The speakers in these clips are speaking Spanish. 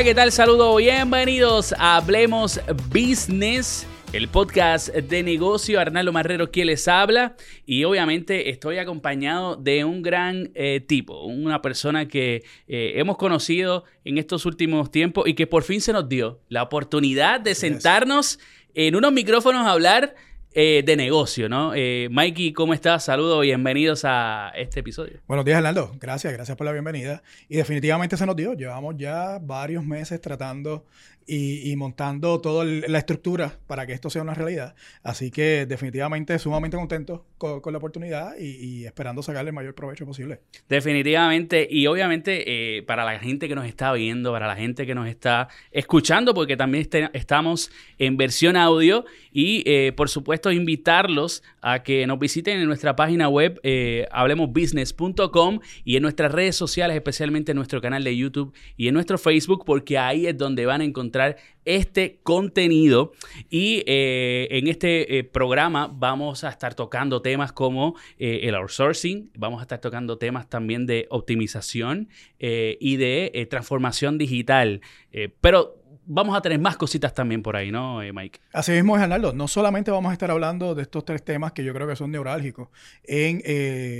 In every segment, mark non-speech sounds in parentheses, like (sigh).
Hola, ¿qué tal? Saludos, bienvenidos a Hablemos Business. El podcast de negocio, Arnaldo Marrero quien les habla y obviamente estoy acompañado de un gran eh, tipo, una persona que eh, hemos conocido en estos últimos tiempos y que por fin se nos dio la oportunidad de sentarnos en unos micrófonos a hablar eh, de negocio, ¿no? Eh, Mikey, ¿cómo estás? Saludos, bienvenidos a este episodio. Buenos días, Arnaldo. Gracias, gracias por la bienvenida. Y definitivamente se nos dio. Llevamos ya varios meses tratando y, montando toda la estructura para que esto sea una realidad. Así que definitivamente sumamente contento con, la oportunidad y, esperando sacarle el mayor provecho posible. Definitivamente. Y obviamente eh, para la gente que nos está viendo, para la gente que nos está escuchando, porque también este, estamos en versión audio y eh, por supuesto invitarlos a que nos visiten en nuestra página web eh, hablemosbusiness.com y en nuestras redes sociales, especialmente en nuestro canal de YouTube y en nuestro Facebook, porque ahí es donde van a encontrar este contenido. Y eh, en este eh, programa vamos a estar tocando temas como eh, el outsourcing, vamos a estar tocando temas también de optimización y de transformación digital. pero vamos a tener más cositas también por ahí, ¿no, Mike? Así mismo es, Arnaldo. No solamente vamos a estar hablando de estos tres temas que yo creo que son neurálgicos en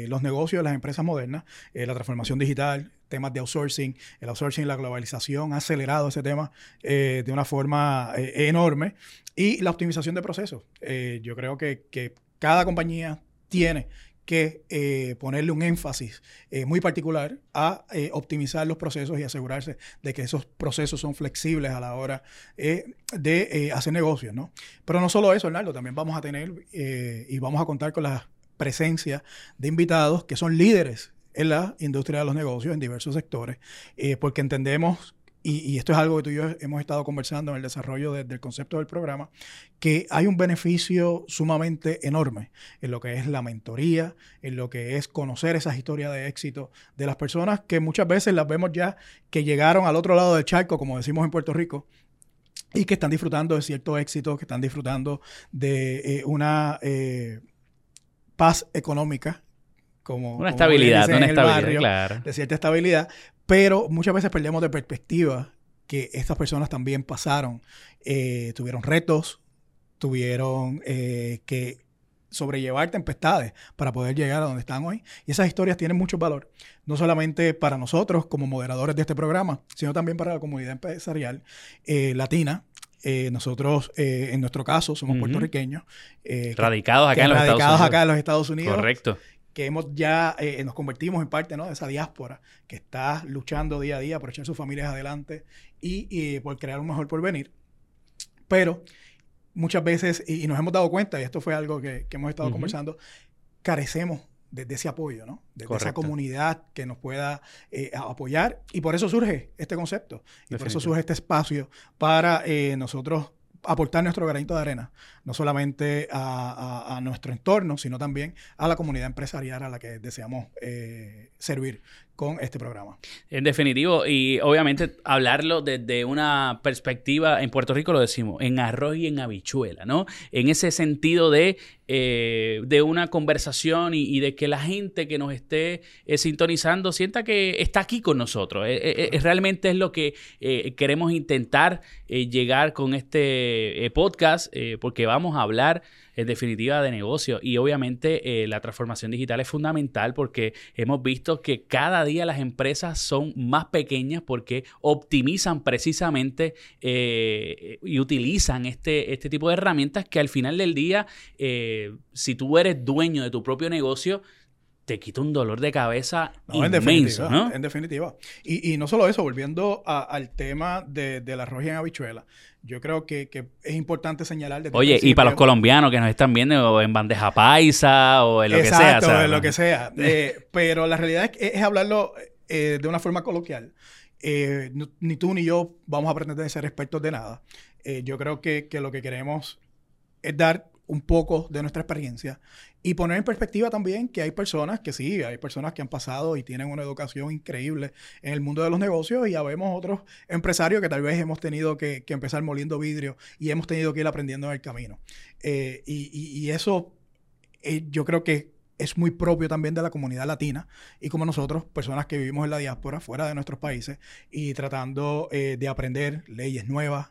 los negocios de las empresas modernas, la transformación digital, temas de outsourcing. El outsourcing y la globalización ha acelerado ese tema eh, de una forma eh, enorme. Y la optimización de procesos. Eh, yo creo que, cada compañía tiene que ponerle un énfasis muy particular a optimizar los procesos y asegurarse de que esos procesos son flexibles a la hora de hacer negocios, ¿no? Pero no solo eso, Hernando, también vamos a tener y vamos a contar con la presencia de invitados que son líderes en la industria de los negocios en diversos sectores, eh, porque entendemos, y, esto es algo que tú y yo hemos estado conversando en el desarrollo del concepto del programa, que hay un beneficio sumamente enorme en lo que es la mentoría, en lo que es conocer esas historias de éxito de las personas que muchas veces las vemos ya que llegaron al otro lado del charco, como decimos en Puerto Rico, y que están disfrutando de cierto éxito, que están disfrutando de eh, una eh, paz económica una estabilidad, una estabilidad, claro. de cierta estabilidad, pero muchas veces perdemos de perspectiva que estas personas también pasaron, eh, tuvieron retos, tuvieron eh, que sobrellevar tempestades para poder llegar a donde están hoy. Y esas historias tienen mucho valor, no solamente para nosotros como moderadores de este programa, sino también para la comunidad empresarial eh, latina, nosotros, en nuestro caso, somos puertorriqueños. radicados acá en los Estados Unidos. acá en los Estados Unidos. Correcto que hemos ya eh, nos convertimos en parte de esa diáspora que está luchando día a día por echar sus familias adelante y, por crear un mejor porvenir. Pero muchas veces, y, nos hemos dado cuenta, y esto fue algo que, hemos estado conversando, carecemos de, ese apoyo, ¿no? De, esa comunidad que nos pueda eh, apoyar. Y por eso surge este concepto. Y por eso surge este espacio para eh, nosotros aportar nuestro granito de arena, no solamente a, nuestro entorno, sino también a la comunidad empresarial a la que deseamos eh, servir con este programa. En definitivo, y obviamente hablarlo desde una perspectiva, en Puerto Rico lo decimos, en arroz y en habichuela, ¿no? En ese sentido de, eh, de una conversación y, de que la gente que nos esté eh, sintonizando sienta que está aquí con nosotros. Eh, realmente es lo que queremos intentar llegar con este podcast, porque vamos a hablar en definitiva de negocio. Y obviamente eh, la transformación digital es fundamental porque hemos visto que cada día las empresas son más pequeñas porque optimizan precisamente eh, y utilizan este, este tipo de herramientas que al final del día, eh, si tú eres dueño de tu propio negocio, te quita un dolor de cabeza inmenso, en definitiva, ¿no? En definitiva. Y, no solo eso, volviendo al tema de, la arroz en habichuela, yo creo que, es importante señalar... Oye, y para los colombianos que nos están viendo en bandeja paisa o en lo que sea. Exacto, en lo que sea. (laughs) Eh, pero la realidad es, es hablarlo eh, de una forma coloquial. Eh, ni tú ni yo vamos a pretender ser expertos de nada. yo creo que, que lo que queremos es dar un poco de nuestra experiencia y poner en perspectiva también que hay personas que sí, hay personas que han pasado y tienen una educación increíble en el mundo de los negocios y ya vemos otros empresarios que tal vez hemos tenido que, empezar moliendo vidrio y hemos tenido que ir aprendiendo en el camino. Eh, y, eso eh, yo creo que es muy propio también de la comunidad latina y como nosotros, personas que vivimos en la diáspora, fuera de nuestros países, y tratando eh, de aprender leyes nuevas,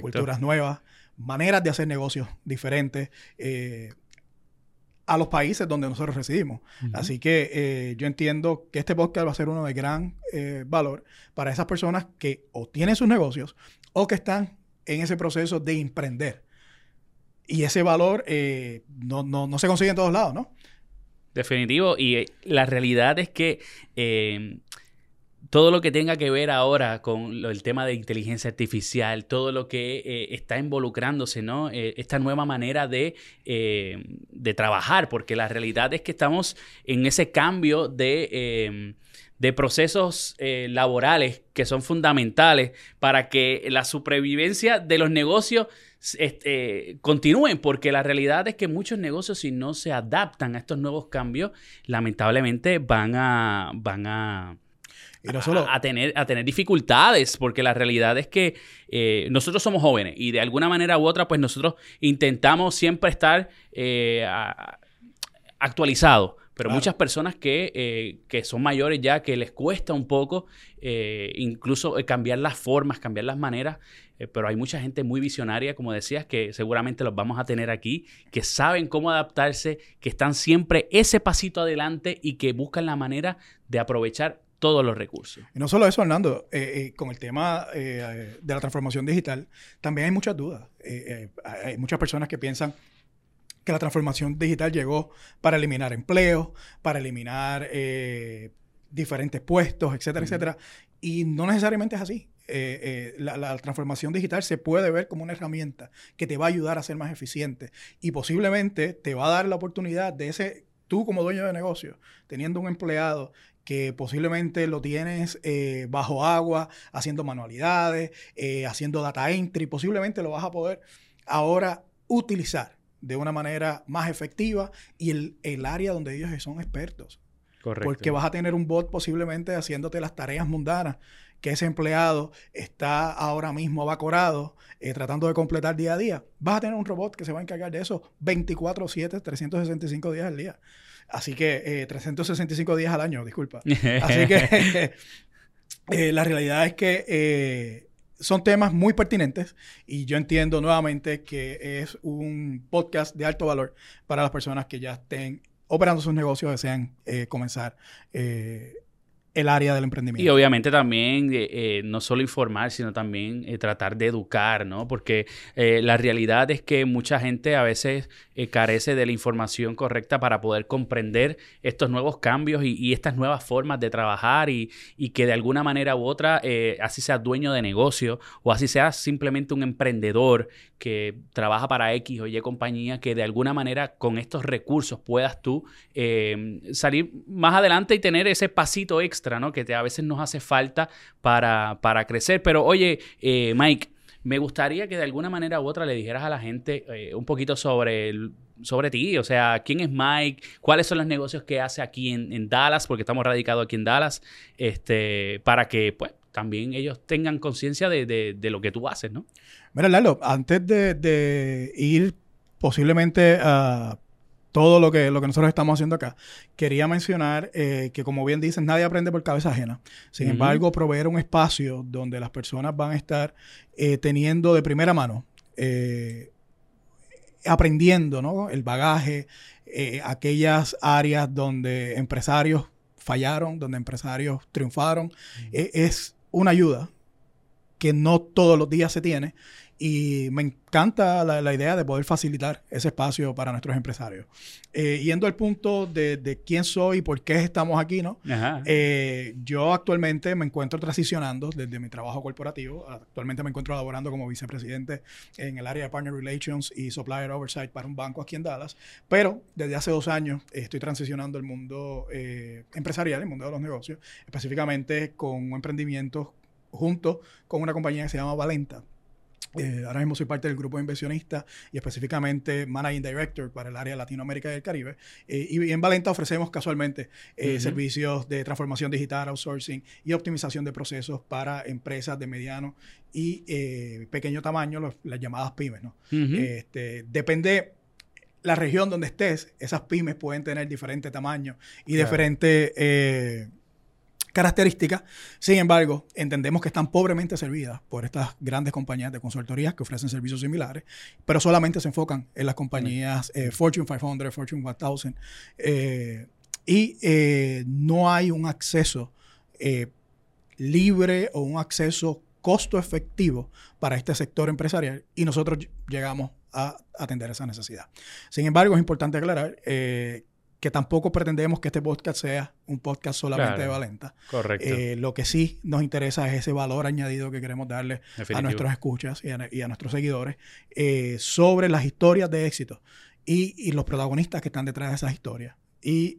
culturas nuevas, maneras de hacer negocios diferentes. Eh, a los países donde nosotros residimos. Así que eh, yo entiendo que este podcast va a ser uno de gran valor para esas personas que o tienen sus negocios o que están en ese proceso de emprender. Y ese valor no, no, se consigue en todos lados, ¿no? Definitivo. Y eh, la realidad es que eh, todo lo que tenga que ver ahora con el tema de inteligencia artificial, todo lo que eh, está involucrándose, ¿no? esta nueva manera de, de, trabajar, porque la realidad es que estamos en ese cambio de de procesos laborales que son fundamentales para que la supervivencia de los negocios este, continúen, porque la realidad es que muchos negocios, si no se adaptan a estos nuevos cambios, lamentablemente van a, van a, a, tener, a tener dificultades, porque la realidad es que eh, nosotros somos jóvenes y de alguna manera u otra, pues nosotros intentamos siempre estar eh, actualizados. Pero muchas personas que, eh, que, son mayores ya, que les cuesta un poco incluso cambiar las formas, cambiar las maneras, pero hay mucha gente muy visionaria, como decías, que seguramente los vamos a tener aquí, que saben cómo adaptarse, que están siempre ese pasito adelante y que buscan la manera de aprovechar todos los recursos. Y no solo eso, Hernando, eh, eh, con el tema de la transformación digital, también hay muchas dudas. hay muchas personas que piensan que la transformación digital llegó para eliminar empleos, para eliminar diferentes puestos, etcétera, etcétera. Y no necesariamente es así. Eh, eh, la, transformación digital se puede ver como una herramienta que te va a ayudar a ser más eficiente y posiblemente te va a dar la oportunidad de ese, tú como dueño de negocio, teniendo un empleado que posiblemente lo tienes eh, bajo agua, haciendo manualidades, haciendo data entry, posiblemente lo vas a poder ahora utilizar de una manera más efectiva y el, el área donde ellos son expertos. Correcto. Porque vas a tener un bot posiblemente haciéndote las tareas mundanas que ese empleado está ahora mismo abacorado eh, tratando de completar día a día, vas a tener un robot que se va a encargar de eso 24/7, 365 días al día. Así que 365 eh, días al año, disculpa. (laughs) Así que (laughs) eh, la realidad es que son temas muy pertinentes y yo entiendo nuevamente que es un podcast de alto valor para las personas que ya estén operando sus negocios, desean comenzar el área del emprendimiento. Y obviamente también eh, eh, no solo informar, sino también eh, tratar de educar, ¿no? Porque la realidad es que mucha gente a veces carece de la información correcta para poder comprender estos nuevos cambios y, estas nuevas formas de trabajar y, que de alguna manera u otra, así sea dueño de negocio o así sea simplemente un emprendedor que trabaja para X o Y compañía, que de alguna manera con estos recursos puedas tú salir más adelante y tener ese pasito extra que te, a veces nos hace falta para, crecer. Pero oye, eh, Mike, me gustaría que de alguna manera u otra le dijeras a la gente eh, un poquito sobre, sobre ti, o sea, quién es Mike, cuáles son los negocios que hace aquí en, Dallas, porque estamos radicados aquí en Dallas, este, para que pues también ellos tengan conciencia de, lo que tú haces, ¿no? Mira, Lalo, antes de, de ir posiblemente a todo lo que, lo que nosotros estamos haciendo acá. Quería mencionar eh, que, como bien dices, nadie aprende por cabeza ajena. Sin embargo, proveer un espacio donde las personas van a estar eh, teniendo de primera mano, eh, aprendiendo ¿no? el bagaje, aquellas áreas donde empresarios fallaron, donde empresarios triunfaron, es una ayuda que no todos los días se tiene y me encanta la, idea de poder facilitar ese espacio para nuestros empresarios. Eh, yendo al punto de, quién soy y por qué estamos aquí, ¿no? Eh, yo actualmente me encuentro transicionando desde mi trabajo corporativo. Actualmente me encuentro laborando como vicepresidente en el área de Partner Relations y Supplier Oversight para un banco aquí en Dallas. Pero desde hace dos años estoy transicionando el mundo eh, empresarial, el mundo de los negocios, específicamente con un emprendimiento junto con una compañía que se llama Valenta eh, ahora mismo soy parte del grupo de inversionistas y específicamente Managing Director para el área de Latinoamérica y el Caribe. Eh, y en Valenta ofrecemos casualmente eh, servicios de transformación digital, outsourcing y optimización de procesos para empresas de mediano y pequeño tamaño, las llamadas pymes. ¿no? este, depende la región donde estés, esas pymes pueden tener diferentes tamaños y diferentes eh, características. Sin embargo, entendemos que están pobremente servidas por estas grandes compañías de consultorías que ofrecen servicios similares, pero solamente se enfocan en las compañías eh, Fortune 500, Fortune 1000, eh, y eh, no hay un acceso libre o un acceso costo efectivo para este sector empresarial y nosotros llegamos a atender esa necesidad. Sin embargo, es importante aclarar que tampoco pretendemos que este podcast sea un podcast solamente de Valenta. Correcto. Eh, lo que sí nos interesa es ese valor añadido que queremos darle a nuestros escuchas y a, nuestros seguidores eh, sobre las historias de éxito y, los protagonistas que están detrás de esas historias. Y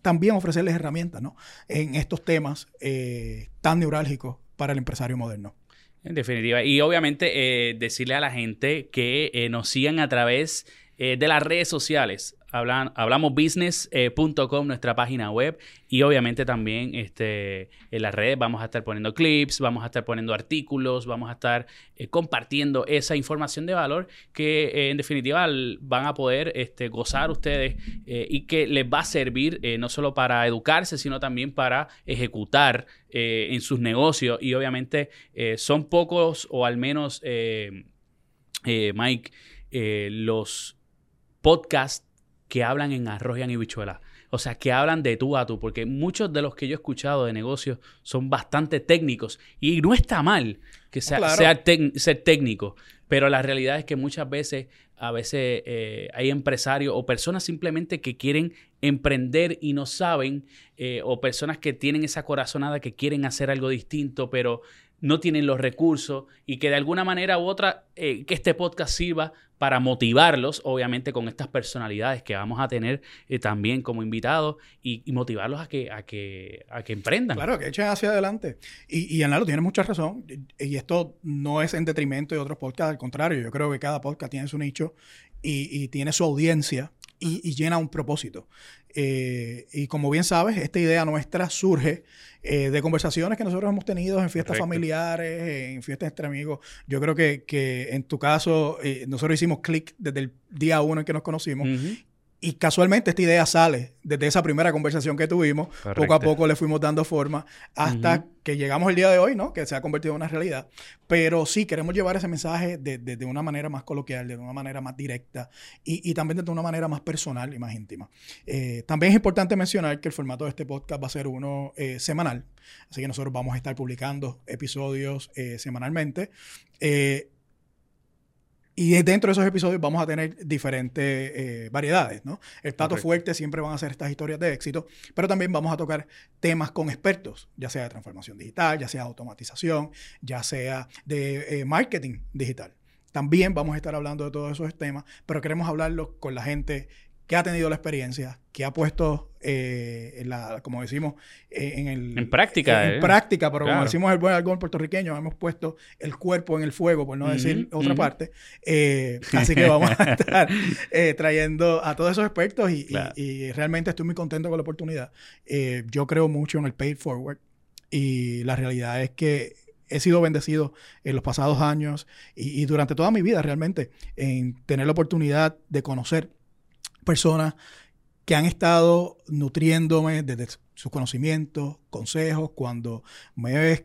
también ofrecerles herramientas ¿no? en estos temas eh, tan neurálgicos para el empresario moderno. En definitiva. Y obviamente decirle a la gente que nos sigan a través de las redes sociales hablamosbusiness.com, eh, nuestra página web, y obviamente también este, en las redes vamos a estar poniendo clips, vamos a estar poniendo artículos, vamos a estar eh, compartiendo esa información de valor que eh, en definitiva van a poder este, gozar ustedes y que les va a servir no solo para educarse, sino también para ejecutar en sus negocios. Y obviamente son pocos, o al menos, Mike, los podcasts que hablan en arroz y en bichuela. O sea, que hablan de tú a tú, porque muchos de los que yo he escuchado de negocios son bastante técnicos. Y no está mal que sea, ser técnico, pero la realidad es que muchas veces, a veces eh, hay empresarios o personas simplemente que quieren emprender y no saben, eh, o personas que tienen esa corazonada que quieren hacer algo distinto, pero no tienen los recursos y que de alguna manera u otra eh, que este podcast sirva para motivarlos, obviamente con estas personalidades que vamos a tener eh, también como invitados y, motivarlos a que, a, que, a que emprendan. Claro, que echen hacia adelante. Y, y Analo tiene mucha razón. Y esto no es en detrimento de otros podcasts, al contrario, yo creo que cada podcast tiene su nicho y, tiene su audiencia y, llena un propósito. Eh, y como bien sabes, esta idea nuestra surge eh, de conversaciones que nosotros hemos tenido en fiestas familiares, en fiestas entre amigos. Yo creo que, que en tu caso, eh, nosotros hicimos clic desde el día uno en que nos conocimos. Y casualmente esta idea sale desde esa primera conversación que tuvimos. Poco a poco le fuimos dando forma hasta que llegamos el día de hoy, ¿no? Que se ha convertido en una realidad. Pero sí, queremos llevar ese mensaje de, de, una manera más coloquial, de una manera más directa y, y, también de una manera más personal y más íntima. Eh, también es importante mencionar que el formato de este podcast va a ser uno eh, semanal. Así que nosotros vamos a estar publicando episodios eh, semanalmente. Y dentro de esos episodios vamos a tener diferentes eh, variedades, ¿no? El plato fuerte siempre van a ser estas historias de éxito, pero también vamos a tocar temas con expertos, ya sea de transformación digital, ya sea de automatización, ya sea de eh, marketing digital. También vamos a estar hablando de todos esos temas, pero queremos hablarlo con la gente que ha tenido la experiencia, que ha puesto, eh, la, como decimos, eh, en el... En práctica. En, eh. práctica, pero como decimos el buen algún puertorriqueño, hemos puesto el cuerpo en el fuego, por no decir otra parte. así que vamos a estar trayendo a todos esos expertos y, y, realmente estoy muy contento con la oportunidad. yo creo mucho en el paid forward y la realidad es que he sido bendecido en los pasados años y, y, durante toda mi vida realmente en tener la oportunidad de conocer personas que han estado nutriéndome desde sus conocimientos, consejos, cuando me ves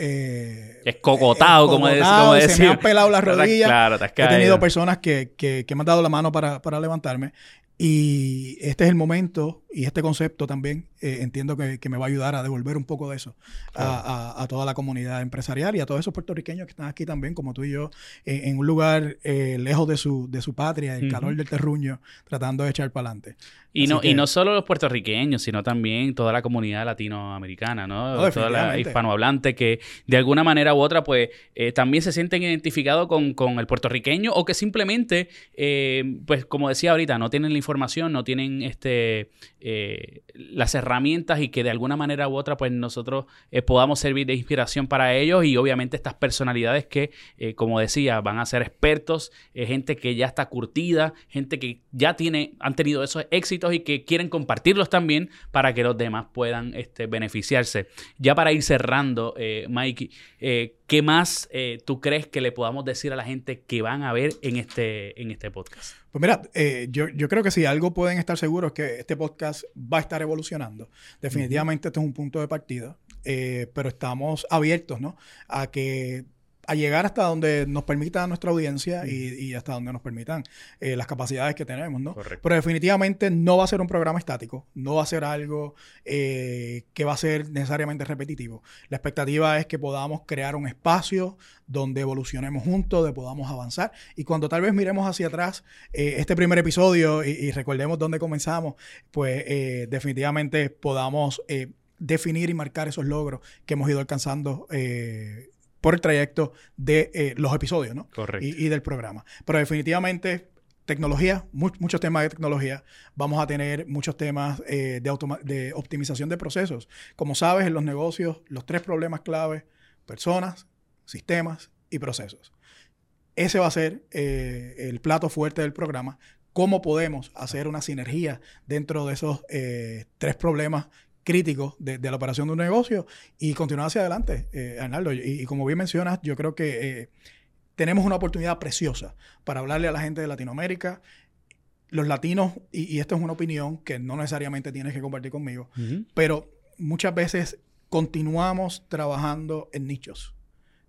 eh, es cocotado, como, decir. Se me han pelado las rodillas. He tenido personas que, que, que, me han dado la mano para, para levantarme. Y este es el momento y este concepto también eh, entiendo que, me va a ayudar a devolver un poco de eso a, toda la comunidad empresarial y a todos esos puertorriqueños que están aquí también, como tú y yo, en, un lugar eh, lejos de su, de su patria, el calor del terruño, tratando de echar para adelante. Y no, y no solo los puertorriqueños, sino también toda la comunidad latinoamericana, ¿no? toda la hispanohablante que de alguna manera u otra, pues, eh, también se sienten identificados con, con, el puertorriqueño o que simplemente, pues, como decía ahorita, no tienen la información, no tienen este eh, las herramientas y que de alguna manera u otra pues nosotros eh, podamos servir de inspiración para ellos y obviamente estas personalidades que eh, como decía van a ser expertos, gente que ya está curtida, gente que ya tiene, han tenido esos éxitos y que quieren compartirlos también para que los demás puedan este, beneficiarse. Ya para ir cerrando, Mike, ¿qué más tú crees que le podamos decir a la gente que van a ver en este, en este podcast? Pues mira, eh, yo, yo, creo que si algo pueden estar seguros es que este podcast va a estar evolucionando. Definitivamente este es un punto de partida, eh, pero estamos abiertos ¿no? a que a llegar hasta donde nos permita nuestra audiencia y, hasta donde nos permitan eh, las capacidades que tenemos, ¿no? Pero definitivamente no va a ser un programa estático, no va a ser algo eh, que va a ser necesariamente repetitivo. La expectativa es que podamos crear un espacio donde evolucionemos juntos, donde podamos avanzar y cuando tal vez miremos hacia atrás eh, este primer episodio y, recordemos dónde comenzamos, pues definitivamente podamos definir y marcar esos logros que hemos ido alcanzando por el trayecto de eh, los episodios, ¿no? Correcto. Y, del programa. Pero definitivamente, tecnología, muchos temas de tecnología. Vamos a tener muchos temas eh, de, de optimización de procesos. Como sabes, en los negocios, los tres problemas clave, personas, sistemas y procesos. Ese va a ser eh, el plato fuerte del programa. ¿Cómo podemos hacer una sinergia dentro de esos tres problemas críticos de, la operación de un negocio y continuar hacia adelante, eh, Arnaldo. Y, como bien mencionas, yo creo que eh, tenemos una oportunidad preciosa para hablarle a la gente de Latinoamérica. Los latinos, y, esto es una opinión que no necesariamente tienes que compartir conmigo, pero muchas veces continuamos trabajando en nichos.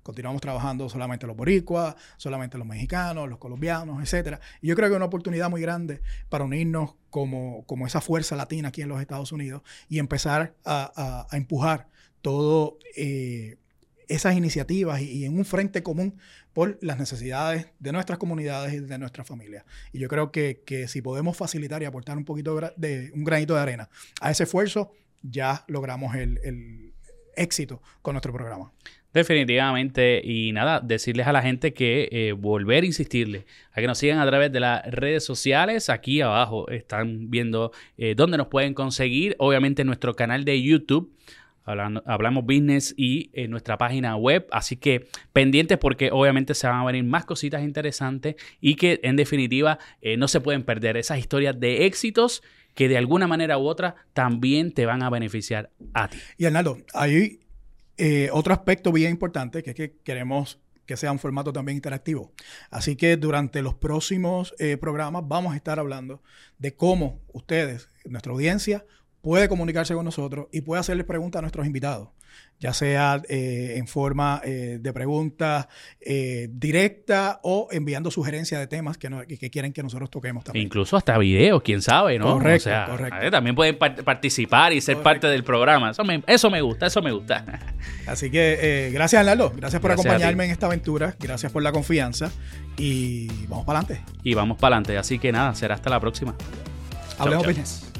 Continuamos trabajando solamente los boricuas, solamente los mexicanos, los colombianos, etc. Y yo creo que es una oportunidad muy grande para unirnos como, como esa fuerza latina aquí en los Estados Unidos y empezar a, empujar todas eh, esas iniciativas y, en un frente común por las necesidades de nuestras comunidades y de nuestras familias. Y yo creo que, si podemos facilitar y aportar un poquito de, un granito de arena a ese esfuerzo, ya logramos el éxito con nuestro programa. Definitivamente, y nada, decirles a la gente que eh, volver a insistirles a que nos sigan a través de las redes sociales. Aquí abajo están viendo eh, dónde nos pueden conseguir. Obviamente, nuestro canal de YouTube. Hablamos Business y en nuestra página web. Así que pendientes porque obviamente se van a venir más cositas interesantes y que en definitiva eh, no se pueden perder esas historias de éxitos que de alguna manera u otra también te van a beneficiar a ti. Y Arnaldo, ahí eh, otro aspecto bien importante que es que queremos que sea un formato también interactivo. Así que durante los próximos eh, programas vamos a estar hablando de cómo ustedes, nuestra audiencia, puede comunicarse con nosotros y puede hacerles preguntas a nuestros invitados ya sea eh, en forma eh, de pregunta eh, directa o enviando sugerencias de temas que, que, quieren que nosotros toquemos también. Incluso hasta videos, quién sabe, ¿no? Correcto, correcto. También pueden participar y ser parte del programa. Eso me, eso me gusta, eso me gusta. (laughs) Así que gracias, Lalo. Gracias por acompañarme en esta aventura. Gracias por la confianza. Y vamos para adelante. Y vamos para adelante. Así que nada, será hasta la próxima. Hablemos business.